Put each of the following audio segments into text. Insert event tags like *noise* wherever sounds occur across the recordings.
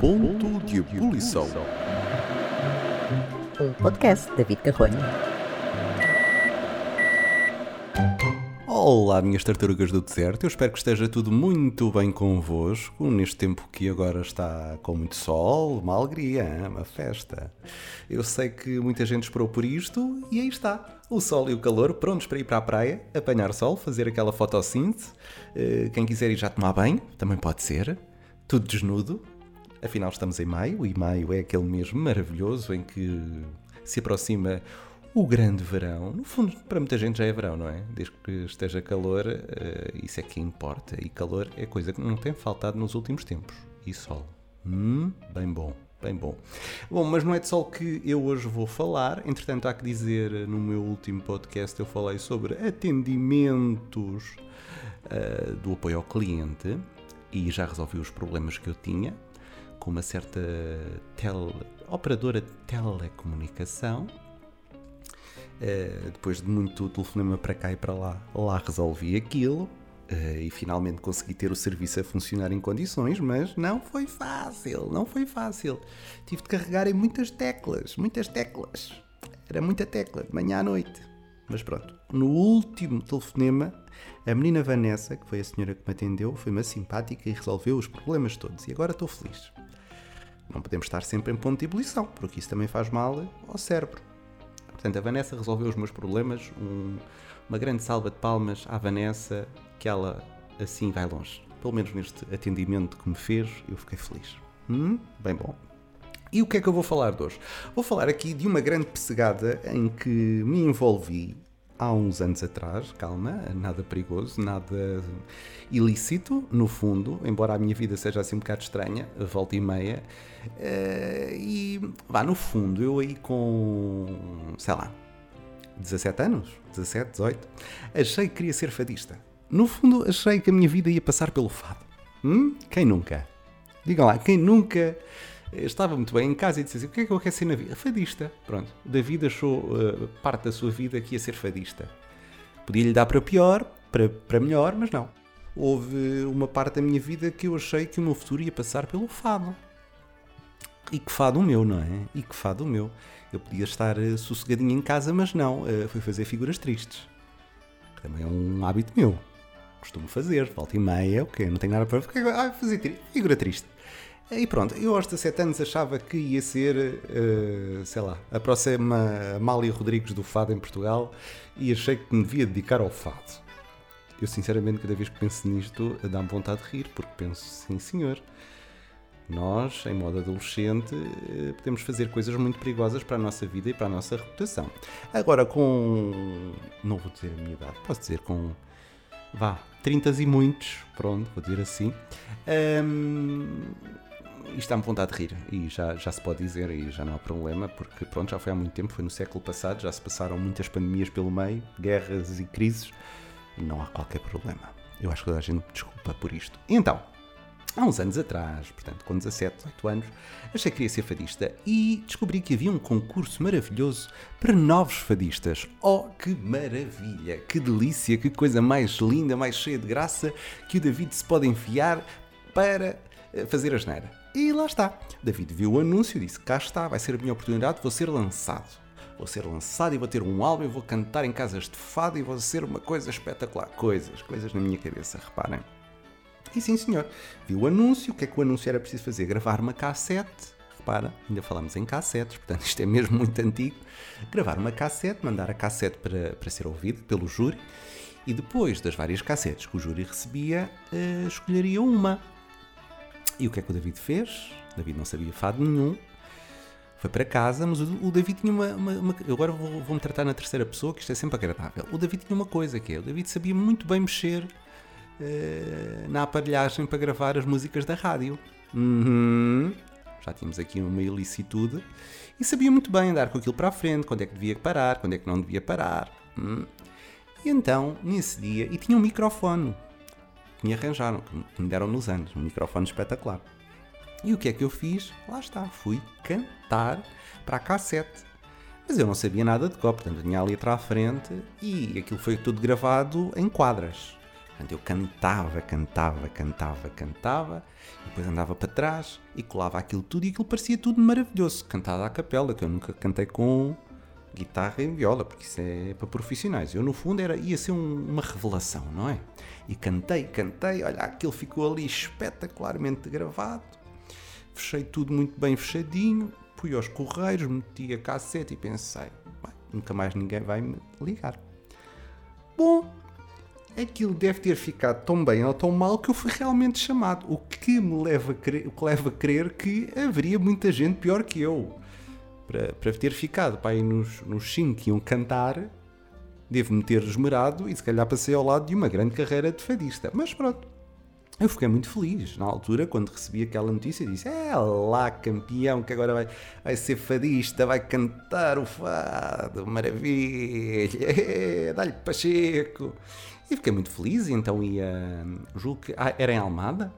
Ponto de ebulição. Um podcast de David Carrolho. Olá, minhas tartarugas do deserto. Eu espero que esteja tudo muito bem convosco neste tempo que agora está com muito sol, uma alegria, uma festa. Eu sei que muita gente esperou por isto e aí está. O sol e o calor prontos para ir para a praia, apanhar sol, fazer aquela fotossíntese. Eh, Quem quiser ir já tomar banho, também pode ser. Tudo desnudo. Afinal, estamos em maio e maio é aquele mês maravilhoso em que se aproxima o grande verão. No fundo, para muita gente já é verão, não é? Desde que esteja calor, eh, isso é que importa. E calor é coisa que não tem faltado nos últimos tempos. E sol. Hum, bem bom. Bem bom. Bom, mas não é de sol que eu hoje vou falar. Entretanto, há que dizer, no meu último podcast eu falei sobre atendimentos eh, do apoio ao cliente e já resolvi os problemas que eu tinha com uma certa tele, operadora de telecomunicação. Uh, depois de muito telefonema para cá e para lá, lá resolvi aquilo uh, e finalmente consegui ter o serviço a funcionar em condições, mas não foi fácil, não foi fácil. Tive de carregar em muitas teclas, muitas teclas. Era muita tecla, de manhã à noite. Mas pronto, no último telefonema, a menina Vanessa, que foi a senhora que me atendeu, foi uma simpática e resolveu os problemas todos. E agora estou feliz. Não podemos estar sempre em ponto de ebulição, porque isso também faz mal ao cérebro. Portanto, a Vanessa resolveu os meus problemas. Um- uma grande salva de palmas à Vanessa, que ela assim vai longe. Pelo menos neste atendimento que me fez, eu fiquei feliz. Hum, bem bom. E o que é que eu vou falar de hoje? Vou falar aqui de uma grande pessegada em que me envolvi há uns anos atrás, calma, nada perigoso, nada ilícito, no fundo, embora a minha vida seja assim um bocado estranha, volta e meia. Eh, e, vá, no fundo, eu aí com, sei lá, 17 anos, 17, 18, achei que queria ser fadista. No fundo, achei que a minha vida ia passar pelo fado. Hum? Quem nunca? Digam lá, quem nunca estava muito bem em casa e disse assim: o que é que eu quero ser na vida? Fadista. Pronto. David achou eh, parte da sua vida que ia ser fadista. Podia-lhe dar para pior, para, para melhor, mas não. Houve uma parte da minha vida que eu achei que o meu futuro ia passar pelo fado. E que fado o meu, não é? E que fado o meu. Eu podia estar eh, sossegadinho em casa, mas não. eh, fui fazer figuras tristes. Que também é um hábito meu. Costumo fazer, volta e meia, ok, não tenho nada para ah, fazer figura triste. E pronto, eu aos 17 anos achava que ia ser, eh, sei lá, a próxima Amália Rodrigues do Fado em Portugal e achei que me devia dedicar ao Fado. Eu sinceramente, cada vez que penso nisto, dá-me vontade de rir, porque penso, sim senhor, nós, em modo adolescente, eh, podemos fazer coisas muito perigosas para a nossa vida e para a nossa reputação. Agora, com. Não vou dizer a minha idade, posso dizer com. Vá, 30 e muitos, pronto, vou dizer assim. Hum, isto dá-me vontade de rir e já, já se pode dizer e já não há problema, porque pronto, já foi há muito tempo, foi no século passado, já se passaram muitas pandemias pelo meio, guerras e crises, não há qualquer problema. Eu acho que a gente desculpa por isto. Então, Há uns anos atrás, portanto com 17, 18 anos, achei que queria ser fadista e descobri que havia um concurso maravilhoso para novos fadistas. Oh, que maravilha! Que delícia! Que coisa mais linda, mais cheia de graça que o David se pode enfiar para eh, fazer a geneira. E lá está. David viu o anúncio e disse: Cá está, vai ser a minha oportunidade, vou ser lançado. Vou ser lançado e vou ter um álbum e vou cantar em casas de fado e vou ser uma coisa espetacular. Coisas, coisas na minha cabeça, reparem. E sim, senhor. Vi o anúncio. O que é que o anúncio era preciso fazer? Gravar uma cassete. Repara, ainda falamos em cassetes, portanto isto é mesmo muito antigo. Gravar uma cassete, mandar a cassete para, para ser ouvida pelo júri e depois das várias cassetes que o júri recebia, eh, escolheria uma. E o que é que o David fez? O David não sabia fado nenhum. Foi para casa, mas o, David tinha uma. uma- uma- agora vou- vou-me tratar na terceira pessoa, que isto é sempre agradável. O David tinha uma coisa que é: o David sabia muito bem mexer eh, na aparelhagem para gravar as músicas da rádio. Uhum. Já tínhamos aqui uma ilicitude. E sabia muito bem andar com aquilo para a frente, quando é que devia parar, quando é que não devia parar. Hum. E então, nesse dia, e tinha um microfone que me arranjaram, que me- deram nos anos, um microfone espetacular. E o que é que eu fiz? Lá está, fui cantar para a cassete. Mas eu não sabia nada de cor, portanto tinha a letra à frente e aquilo foi tudo gravado em quadras. Portanto, eu cantava, cantava, cantava, cantava, e depois andava para trás e colava aquilo tudo e aquilo parecia tudo maravilhoso, cantado à capela, que eu nunca cantei com guitarra e viola, porque isso é para profissionais. Eu, no fundo, era, ia ser um, uma revelação, não é? E cantei, cantei, olha, aquilo ficou ali espetacularmente gravado, fechei tudo muito bem fechadinho, fui aos correios, meti a cassete e pensei, nunca mais ninguém vai me ligar. Bom, aquilo deve ter ficado tão bem ou tão mal que eu fui realmente chamado. O que me leva a crer, o que leva a crer que haveria muita gente pior que eu. Para, para ter ficado para aí nos, nos cinco que iam cantar, devo-me ter esmerado e se calhar passei ao lado de uma grande carreira de fadista. Mas pronto, eu fiquei muito feliz na altura quando recebi aquela notícia. Disse: É lá, campeão, que agora vai, vai ser fadista, vai cantar o fado, maravilha, *laughs* é, dá-lhe Pacheco. E fiquei muito feliz. E então ia, julgo que ah, era em Almada,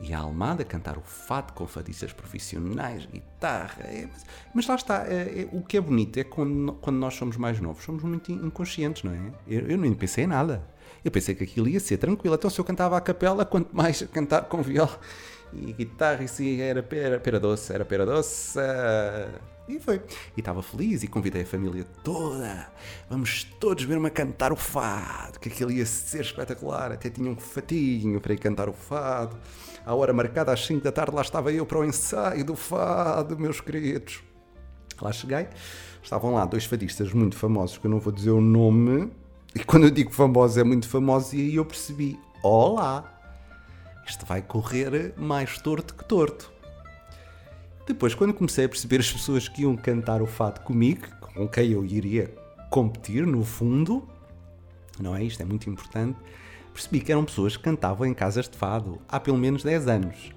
ia à Almada cantar o fado com fadistas profissionais, guitarra. É, mas, mas, lá está, é, é, o que é bonito é quando, quando nós somos mais novos, somos muito inconscientes, não é? Eu, eu nem pensei em nada. Eu pensei que aquilo ia ser tranquilo. Então, se eu cantava a capela, quanto mais cantar com viola e guitarra, isso era pera, pera doce, era pera doce. E foi. E estava feliz e convidei a família toda. Vamos todos ver-me a cantar o fado, que aquilo ia ser espetacular. Até tinha um fatinho para ir cantar o fado. À hora marcada, às 5 da tarde, lá estava eu para o ensaio do fado, meus queridos. Lá cheguei. Estavam lá dois fadistas muito famosos, que eu não vou dizer o nome, e quando eu digo famoso, é muito famoso, e aí eu percebi: olá, isto vai correr mais torto que torto. Depois, quando comecei a perceber as pessoas que iam cantar o fado comigo, com quem eu iria competir, no fundo, não é? Isto é muito importante. Percebi que eram pessoas que cantavam em casas de fado há pelo menos 10 anos.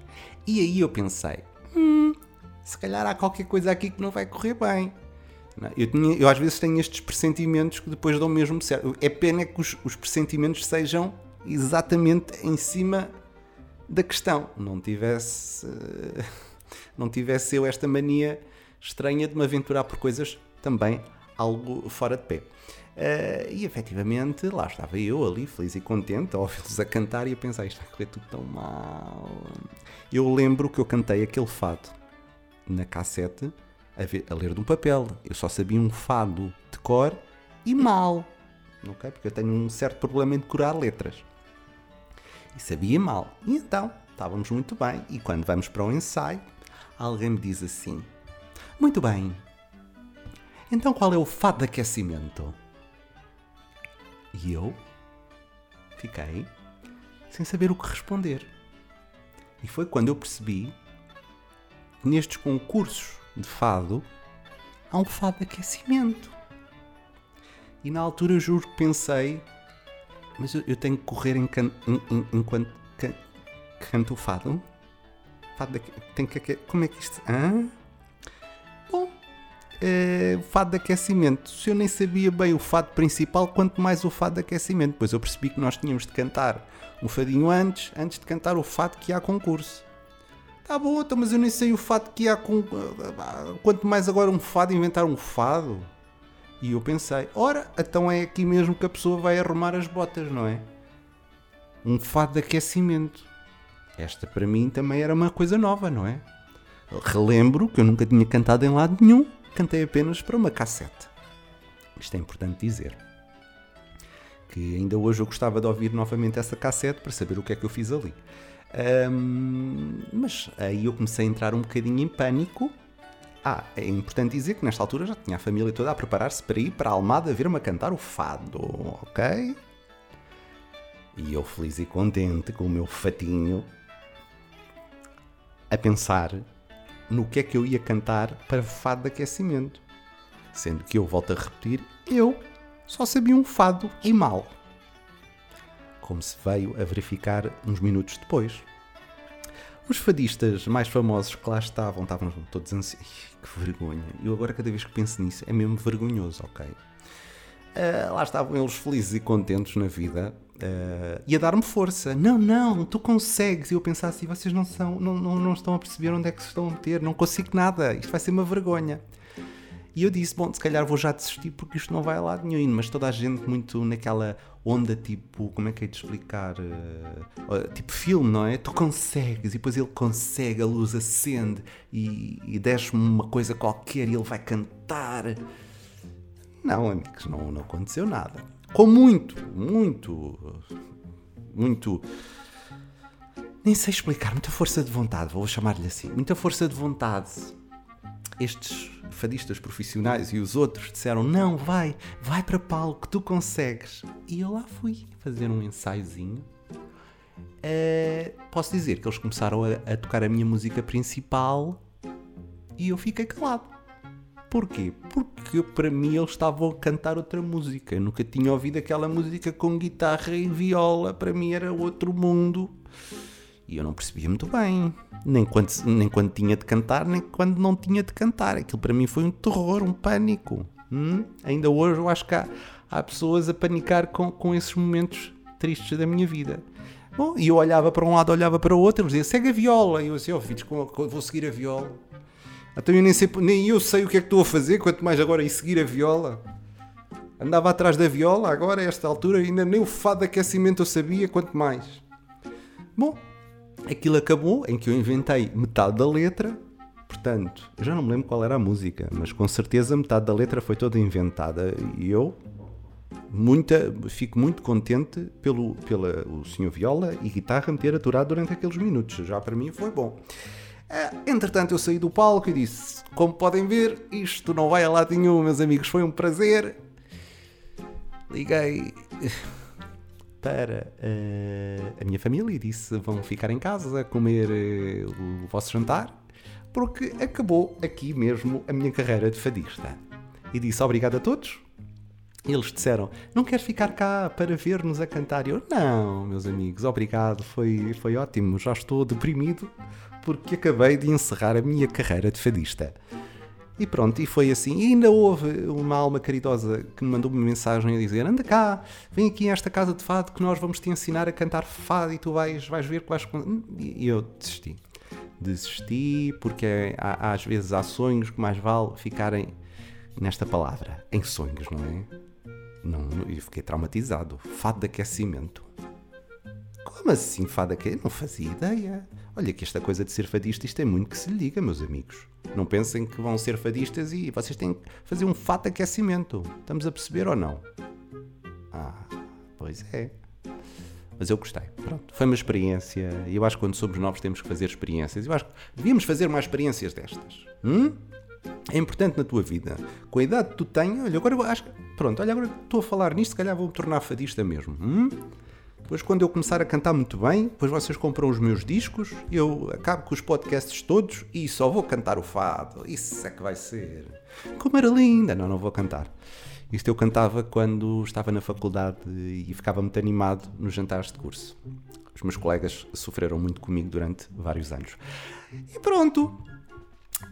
E aí eu pensei: hum, se calhar há qualquer coisa aqui que não vai correr bem. É? Eu, tinha, eu às vezes tenho estes pressentimentos que depois dão mesmo certo. É pena que os, os pressentimentos sejam exatamente em cima da questão. Não tivesse, *laughs* não tivesse eu esta mania estranha de me aventurar por coisas também algo fora de pé. Uh, e efetivamente lá estava eu ali, feliz e contente, a ouvi-los a cantar e a pensar: isto vai correr tudo tão mal. Eu lembro que eu cantei aquele fado na cassete a, ver, a ler de um papel. Eu só sabia um fado de cor e mal. Okay? Porque eu tenho um certo problema em decorar letras. E sabia mal. E então, estávamos muito bem. E quando vamos para o ensaio, alguém me diz assim: Muito bem. Então qual é o fado de aquecimento? E eu fiquei sem saber o que responder. E foi quando eu percebi que nestes concursos de fado, há um fado de aquecimento. E na altura juro que pensei, mas eu, eu tenho que correr em can, em, em, enquanto can, canto o fado? Fado de, tem que Como é que isto. Hã? Bom, é, fado de aquecimento. Se eu nem sabia bem o fado principal, quanto mais o fado de aquecimento. Depois eu percebi que nós tínhamos de cantar um fadinho antes, antes de cantar o fado que há concurso. Tá bom, então, mas eu nem sei o fado que há com. Quanto mais agora um fado, inventar um fado. E eu pensei, ora, então é aqui mesmo que a pessoa vai arrumar as botas, não é? Um fado de aquecimento. Esta para mim também era uma coisa nova, não é? Relembro que eu nunca tinha cantado em lado nenhum, cantei apenas para uma cassete. Isto é importante dizer. Que ainda hoje eu gostava de ouvir novamente essa cassete para saber o que é que eu fiz ali. Um, mas aí eu comecei a entrar um bocadinho em pânico. Ah, é importante dizer que nesta altura já tinha a família toda a preparar-se para ir para a Almada ver-me a cantar o fado, ok? E eu feliz e contente com o meu fatinho a pensar no que é que eu ia cantar para fado de aquecimento. Sendo que eu volto a repetir, eu só sabia um fado e mal como se veio a verificar uns minutos depois. Os fadistas mais famosos que lá estavam, estavam todos ansiosos. Que vergonha. Eu agora, cada vez que penso nisso, é mesmo vergonhoso, ok? Uh, lá estavam eles felizes e contentes na vida uh, e a dar-me força. Não, não, tu consegues. E eu pensava assim: vocês não, são, não, não, não estão a perceber onde é que se estão a meter, não consigo nada, isto vai ser uma vergonha. E eu disse, bom, se calhar vou já desistir porque isto não vai a lado nenhum. Mas toda a gente muito naquela onda tipo, como é que é de explicar? Uh, tipo filme, não é? Tu consegues e depois ele consegue, a luz acende e, e desce-me uma coisa qualquer e ele vai cantar. Não, amigos, não, não aconteceu nada. Com muito, muito, muito nem sei explicar, muita força de vontade, vou chamar-lhe assim, muita força de vontade. Estes fadistas profissionais e os outros disseram: Não, vai, vai para palco, tu consegues. E eu lá fui fazer um ensaiozinho. Uh, posso dizer que eles começaram a, a tocar a minha música principal e eu fiquei calado. Porquê? Porque para mim eles estavam a cantar outra música. Eu nunca tinha ouvido aquela música com guitarra e viola. Para mim era outro mundo. E eu não percebia muito bem, nem quando, nem quando tinha de cantar, nem quando não tinha de cantar. Aquilo para mim foi um terror, um pânico. Hum? Ainda hoje eu acho que há, há pessoas a panicar com, com esses momentos tristes da minha vida. Bom, e eu olhava para um lado, olhava para o outro, eles diziam, segue a viola. E eu assim, oh, filhos, vou seguir a viola. Então eu nem, sei, nem eu sei o que é que estou a fazer, quanto mais agora ir seguir a viola. Andava atrás da viola, agora a esta altura ainda nem o fado de aquecimento eu sabia, quanto mais. Bom, aquilo acabou em que eu inventei metade da letra. Portanto, eu já não me lembro qual era a música, mas com certeza metade da letra foi toda inventada e eu muita, fico muito contente pelo pela, o senhor Viola e guitarra me ter aturado durante aqueles minutos. Já para mim foi bom. Uh, entretanto, eu saí do palco e disse: Como podem ver, isto não vai a lado nenhum, meus amigos. Foi um prazer. Liguei para uh, a minha família e disse: vão ficar em casa a comer uh, o vosso jantar, porque acabou aqui mesmo a minha carreira de fadista. E disse obrigado a todos. Eles disseram: Não queres ficar cá para ver-nos a cantar? Eu: Não, meus amigos, obrigado, foi, foi ótimo. Já estou deprimido porque acabei de encerrar a minha carreira de fadista. E pronto, e foi assim. E ainda houve uma alma caridosa que me mandou uma mensagem a dizer: anda cá, vem aqui a esta casa de fado que nós vamos te ensinar a cantar fado e tu vais, vais ver que vais. E eu desisti. Desisti porque há, às vezes há sonhos que mais vale ficarem nesta palavra, em sonhos, não é? Não, eu fiquei traumatizado. Fado de aquecimento. Como assim de aquecimento? Não fazia ideia. Olha que esta coisa de ser fadista, isto é muito que se liga, meus amigos. Não pensem que vão ser fadistas e vocês têm que fazer um fato aquecimento. Estamos a perceber ou não? Ah, pois é. Mas eu gostei. Pronto, foi uma experiência. E eu acho que quando somos novos temos que fazer experiências. Eu acho que devíamos fazer mais experiências destas. Hum? É importante na tua vida. Com a idade que tu tens, olha, agora eu acho que. Pronto, olha, agora estou a falar nisto, se calhar vou me tornar fadista mesmo. Hum? Depois, quando eu começar a cantar muito bem, depois vocês compram os meus discos, eu acabo com os podcasts todos e só vou cantar o fado. Isso é que vai ser. Como era linda! Não, não vou cantar. Isto eu cantava quando estava na faculdade e ficava muito animado nos jantares de curso. Os meus colegas sofreram muito comigo durante vários anos. E pronto!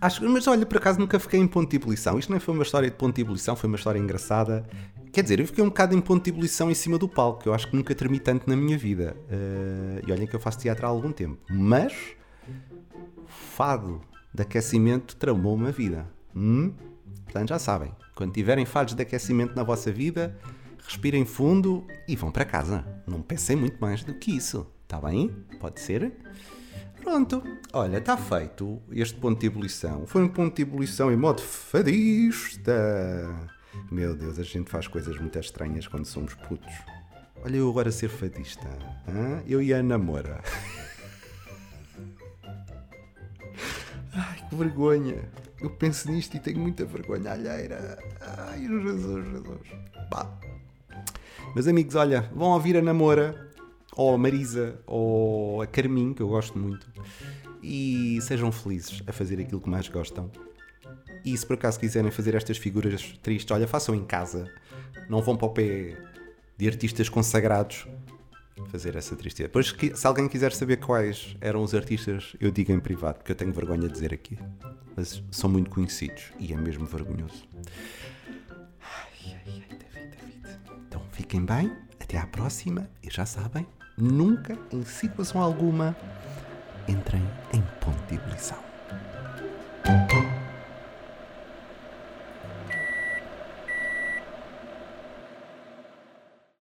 Acho, mas olha, por acaso nunca fiquei em ponto de ebulição. Isto não foi uma história de ponto de ebulição, foi uma história engraçada. Quer dizer, eu fiquei um bocado em ponto de ebulição em cima do palco, que eu acho que nunca tremi tanto na minha vida. Uh, e olhem que eu faço teatro há algum tempo. Mas, fado de aquecimento tramou-me a vida. Hum? Portanto, já sabem, quando tiverem fados de aquecimento na vossa vida, respirem fundo e vão para casa. Não pensem muito mais do que isso. Está bem? Pode ser? Pronto, olha, está feito este ponto de ebulição. Foi um ponto de ebulição em modo fadista. Meu Deus, a gente faz coisas muito estranhas quando somos putos. Olha, eu agora ser fadista. Eu e a namora. *laughs* Ai, que vergonha. Eu penso nisto e tenho muita vergonha alheira. Ai, Jesus, Jesus. Bah. Meus amigos, olha, vão ouvir a namora ou a Marisa, ou a Carmin, que eu gosto muito, e sejam felizes a fazer aquilo que mais gostam. E se por acaso quiserem fazer estas figuras tristes, olha, façam em casa. Não vão para o pé de artistas consagrados fazer essa tristeza. Depois, se alguém quiser saber quais eram os artistas, eu digo em privado, porque eu tenho vergonha de dizer aqui. Mas são muito conhecidos e é mesmo vergonhoso. Ai, ai, ai, David, David. Então fiquem bem, até à próxima e já sabem, nunca, em situação alguma, entrem em ponto de ebulição.